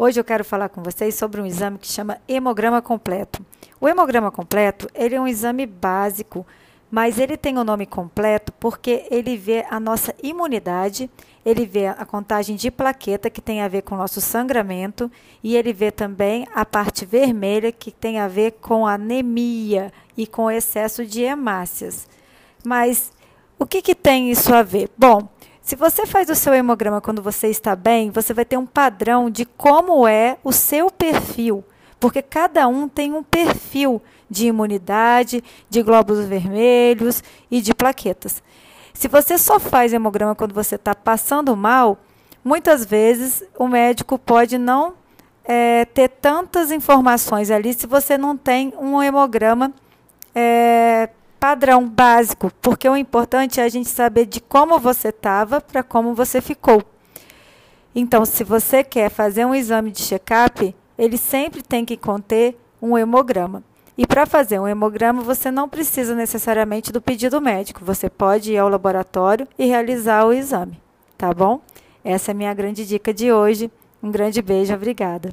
Hoje eu quero falar com vocês sobre um exame que chama hemograma completo. O hemograma completo, ele é um exame básico, mas ele tem o nome completo porque ele vê a nossa imunidade, ele vê a contagem de plaqueta que tem a ver com o nosso sangramento e ele vê também a parte vermelha que tem a ver com anemia e com excesso de hemácias. Mas o que, que tem isso a ver? Bom, se você faz o seu hemograma quando você está bem, você vai ter um padrão de como é o seu perfil, porque cada um tem um perfil de imunidade, de glóbulos vermelhos e de plaquetas. Se você só faz hemograma quando você está passando mal, muitas vezes o médico pode não é, ter tantas informações ali se você não tem um hemograma é, padrão básico, porque o importante é a gente saber de como você estava para como você ficou. Então, se você quer fazer um exame de check-up, ele sempre tem que conter um hemograma. E para fazer um hemograma, você não precisa necessariamente do pedido médico. Você pode ir ao laboratório e realizar o exame, tá bom? Essa é a minha grande dica de hoje. Um grande beijo, obrigada.